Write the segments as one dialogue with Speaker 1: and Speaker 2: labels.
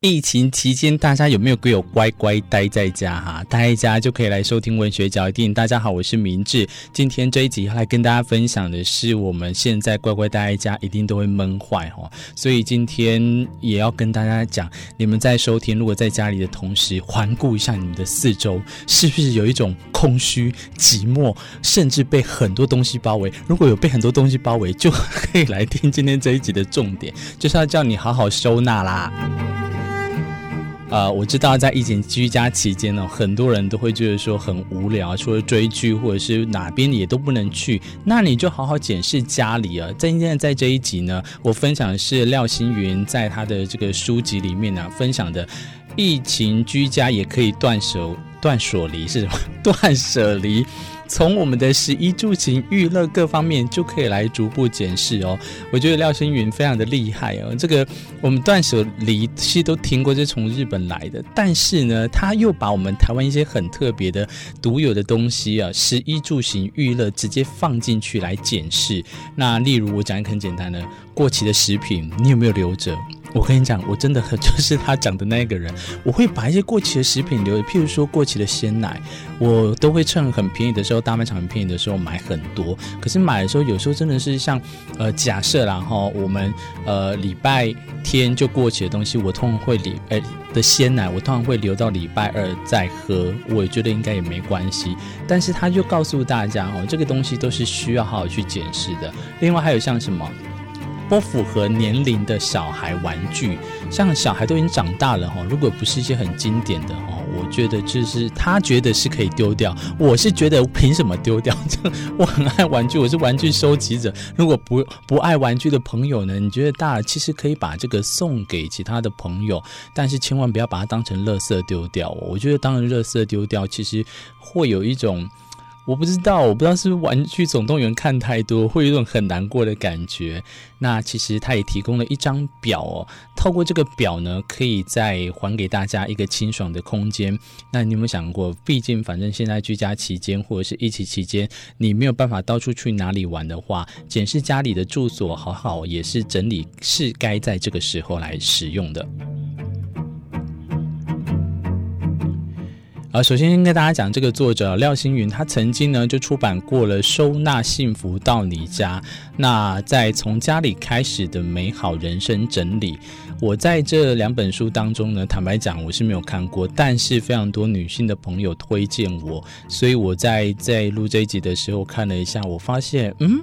Speaker 1: 疫情期间，大家有没有给我乖乖待在家哈？待在家就可以来收听文学角一定。大家好，我是明志。今天这一集要来跟大家分享的是，我们现在乖乖待在家，一定都会闷坏哈。所以今天也要跟大家讲，你们在收听，如果在家里的同时，环顾一下你们的四周，是不是有一种空虚、寂寞，甚至被很多东西包围？如果有被很多东西包围，就可以来听今天这一集的重点，就是要叫你好好收纳啦。呃，我知道在疫情居家期间呢，很多人都会觉得说很无聊，除了追剧或者是哪边也都不能去，那你就好好检视家里啊。在今天在这一集呢，我分享的是廖星云在他的这个书籍里面呢、分享的，疫情居家也可以断舍断舍离是什么？断舍离。从我们的食衣住行娱乐各方面就可以来逐步检视哦。我觉得廖星云非常的厉害哦。这个我们断舍离其实都听过，是从日本来的，但是呢，他又把我们台湾一些很特别的、独有的东西啊，食衣住行娱乐直接放进去来检视。那例如我讲一个很简单的，过期的食品，你有没有留着？我跟你讲，我真的很 就是他讲的那个人，我会把一些过期的食品留着，譬如说过期的鲜奶，我都会趁很便宜的时候，大卖场很便宜的时候买很多。可是买的时候，有时候真的是像呃，假设然后我们呃礼拜天就过期的东西，我通常会礼呃的鲜奶，我通常会留到礼拜二再喝，我也觉得应该也没关系。但是他就告诉大家哦，这个东西都是需要好好去检视的。另外还有像什么？不符合年龄的小孩玩具，像小孩都已经长大了哈，如果不是一些很经典的哈，我觉得就是他觉得是可以丢掉，我是觉得凭什么丢掉？这我很爱玩具，我是玩具收集者。如果不不爱玩具的朋友呢，你觉得大了其实可以把这个送给其他的朋友，但是千万不要把它当成垃圾丢掉。我觉得当成垃圾丢掉，其实会有一种。我不知道，我不知道是不是《玩具总动员》看太多，会有一种很难过的感觉。那其实他也提供了一张表哦，透过这个表呢，可以再还给大家一个清爽的空间。那你有没有想过，毕竟反正现在居家期间或者是疫情期间，你没有办法到处去哪里玩的话，检视家里的住所，好好也是整理，是该在这个时候来使用的。啊，首先先跟大家讲，这个作者廖星云，他曾经呢就出版过了《收纳幸福到你家》，那在从家里开始的美好人生整理。我在这两本书当中呢，坦白讲我是没有看过，但是非常多女性的朋友推荐我，所以我在在录这一集的时候看了一下，我发现，嗯。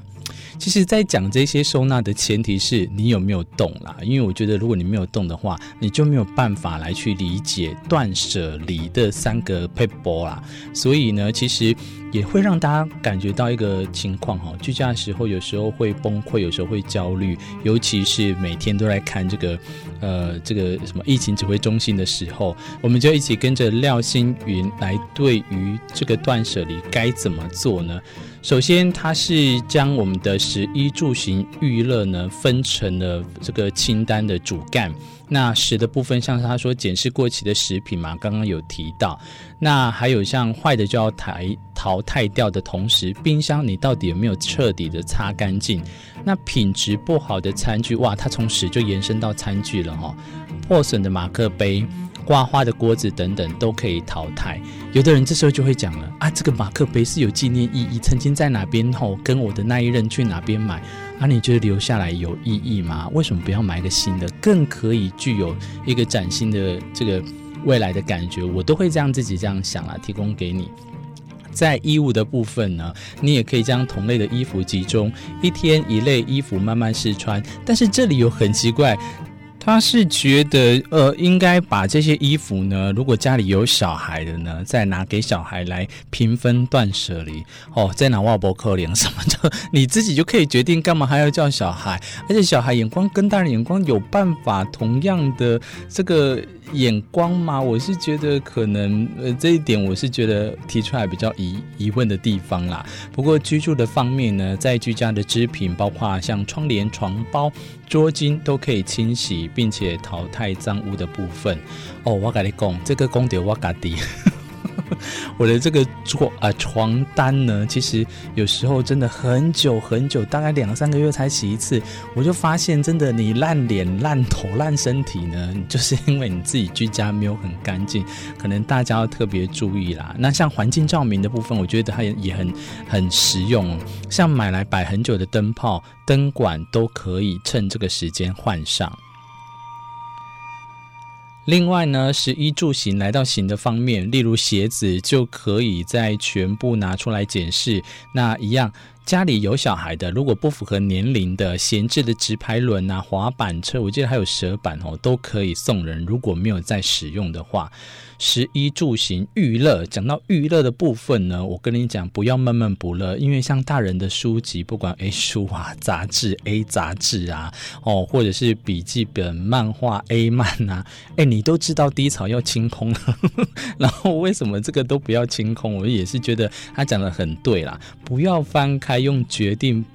Speaker 1: 其实，在讲这些收纳的前提是你有没有动啦，因为我觉得如果你没有动的话，你就没有办法来去理解断舍离的三个配波啦。所以呢，其实也会让大家感觉到一个情况哈，居家的时候有时候会崩溃，有时候会焦虑，尤其是每天都在看这个呃这个什么疫情指挥中心的时候，我们就一起跟着廖星云来对于这个断舍离该怎么做呢？首先，他是将我们的食衣住行娱乐呢分成了这个清单的主干。那食的部分，像是他说检视过期的食品嘛，刚刚有提到。那还有像坏的就要台淘汰掉的同时，冰箱你到底有没有彻底的擦干净？那品质不好的餐具，哇，它从食就延伸到餐具了哈、破损的马克杯。刮花的锅子等等都可以淘汰。有的人这时候就会讲了啊，这个马克杯是有纪念意义，曾经在哪边后跟我的那一任去哪边买啊？你觉得留下来有意义吗？为什么不要买个新的，更可以具有一个崭新的这个未来的感觉？我都会这样自己这样想啊，提供给你。在衣物的部分呢，你也可以将同类的衣服集中，一天一类衣服慢慢试穿。但是这里有很奇怪。他是觉得，呃，应该把这些衣服呢，如果家里有小孩的呢，再拿给小孩来平分断舍离。哦，再拿瓦伯克林什么的，你自己就可以决定干嘛还要叫小孩，而且小孩眼光跟大人眼光有办法同样的这个。眼光吗，我是觉得可能呃这一点我是觉得提出来比较疑疑问的地方啦。不过居住的方面呢，在居家的织品，包括像窗帘、床包、桌巾都可以清洗，并且淘汰脏污的部分。哦，我跟你讲，这个功德我家己。我的这个床啊床单呢，其实有时候真的很久很久，大概两三个月才洗一次。我就发现，真的你烂脸、烂头、烂身体呢，就是因为你自己居家没有很干净，可能大家要特别注意啦。那像环境照明的部分，我觉得它也也很很实用，像买来摆很久的灯泡、灯管都可以趁这个时间换上。另外呢，是衣住行来到行的方面，例如鞋子就可以再全部拿出来检视。那一样，家里有小孩的，如果不符合年龄的闲置的直排轮啊、滑板车，我记得还有蛇板哦，都可以送人。如果没有在使用的话。食衣住行娱乐，讲到娱乐的部分呢，我跟你讲，不要闷闷不乐，因为像大人的书籍，不管 A 书啊、杂志 A 杂志啊，哦，或者是笔记本、漫画 A 漫啊，哎，你都知道低潮要清空了，然后为什么这个都不要清空？我也是觉得他讲得很对啦，不要翻开用决定。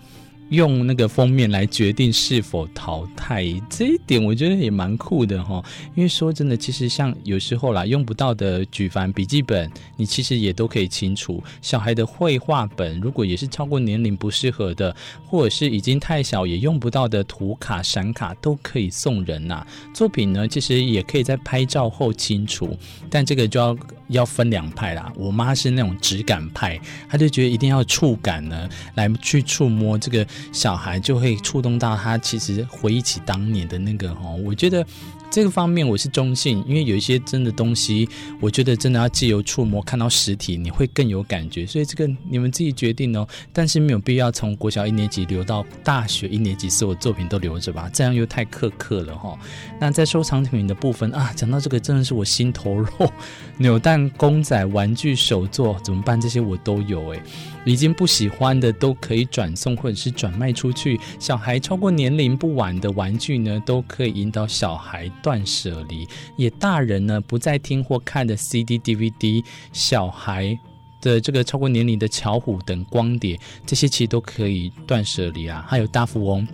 Speaker 1: 用那个封面来决定是否淘汰，这一点我觉得也蛮酷的哈。因为说真的，其实像有时候啦，用不到的举凡笔记本，你其实也都可以清除。小孩的绘画本，如果也是超过年龄不适合的，或者是已经太小也用不到的图卡、闪卡，都可以送人呐。作品呢，其实也可以在拍照后清除，但这个就要要分两派啦。我妈是那种质感派，她就觉得一定要触感呢，来去触摸这个。小孩就会触动到他，其实回忆起当年的那个哈，我觉得。这个方面我是中性，因为有一些真的东西，我觉得真的要借由触摸看到实体，你会更有感觉。所以这个你们自己决定哦，但是没有必要从国小一年级留到大学一年级，所有作品都留着吧，这样又太苛刻了哈。那在收藏品的部分啊，讲到这个真的是我心头肉，扭蛋、公仔、玩具、手作怎么办？这些我都有诶，已经不喜欢的都可以转送或者是转卖出去。小孩超过年龄不晚的玩具呢，都可以引导小孩。断舍离，也大人呢不再听或看的 CD、DVD，小孩的这个超过年龄的巧虎等光碟，这些其实都可以断舍离啊。还有大富翁，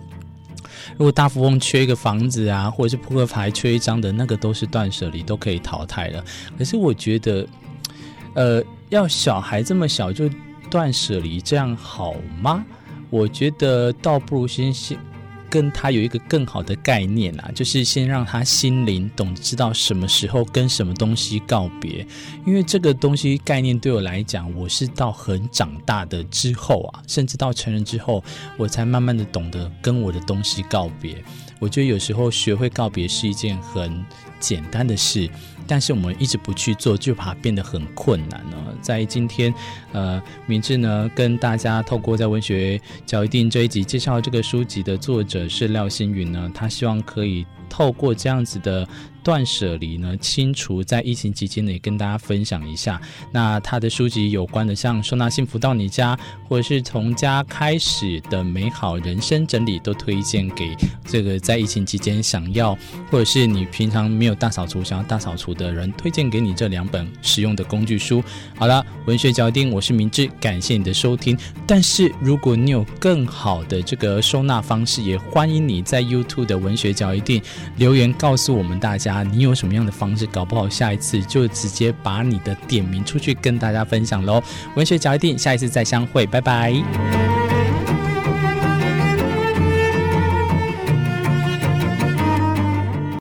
Speaker 1: 如果大富翁缺一个房子啊，或者是扑克牌缺一张的那个，都是断舍离，都可以淘汰了。可是我觉得，呃，要小孩这么小就断舍离，这样好吗？我觉得倒不如先先。跟他有一个更好的概念啊，就是先让他心灵懂，知道什么时候跟什么东西告别。因为这个东西概念对我来讲，我是到很长大的之后啊，甚至到成人之后，我才慢慢的懂得跟我的东西告别。我觉得有时候学会告别是一件很简单的事。但是我们一直不去做，就怕变得很困难呢。在今天，呃，明智呢跟大家透过在文学交易定这一集介绍这个书籍的作者是廖星云呢，他希望可以透过这样子的。断舍离呢，清除在疫情期间呢，也跟大家分享一下。那他的书籍有关的，像收纳幸福到你家，或者是从家开始的美好人生整理，都推荐给这个在疫情期间想要，或者是你平常没有大扫除想要大扫除的人，推荐给你这两本实用的工具书。好了，文学脚定，我是明志，感谢你的收听。但是如果你有更好的这个收纳方式，也欢迎你在 YouTube 的文学脚印留言告诉我们大家。你有什么样的方式？搞不好下一次就直接把你的点名出去跟大家分享喽！文学脚一定，下一次再相会，拜拜。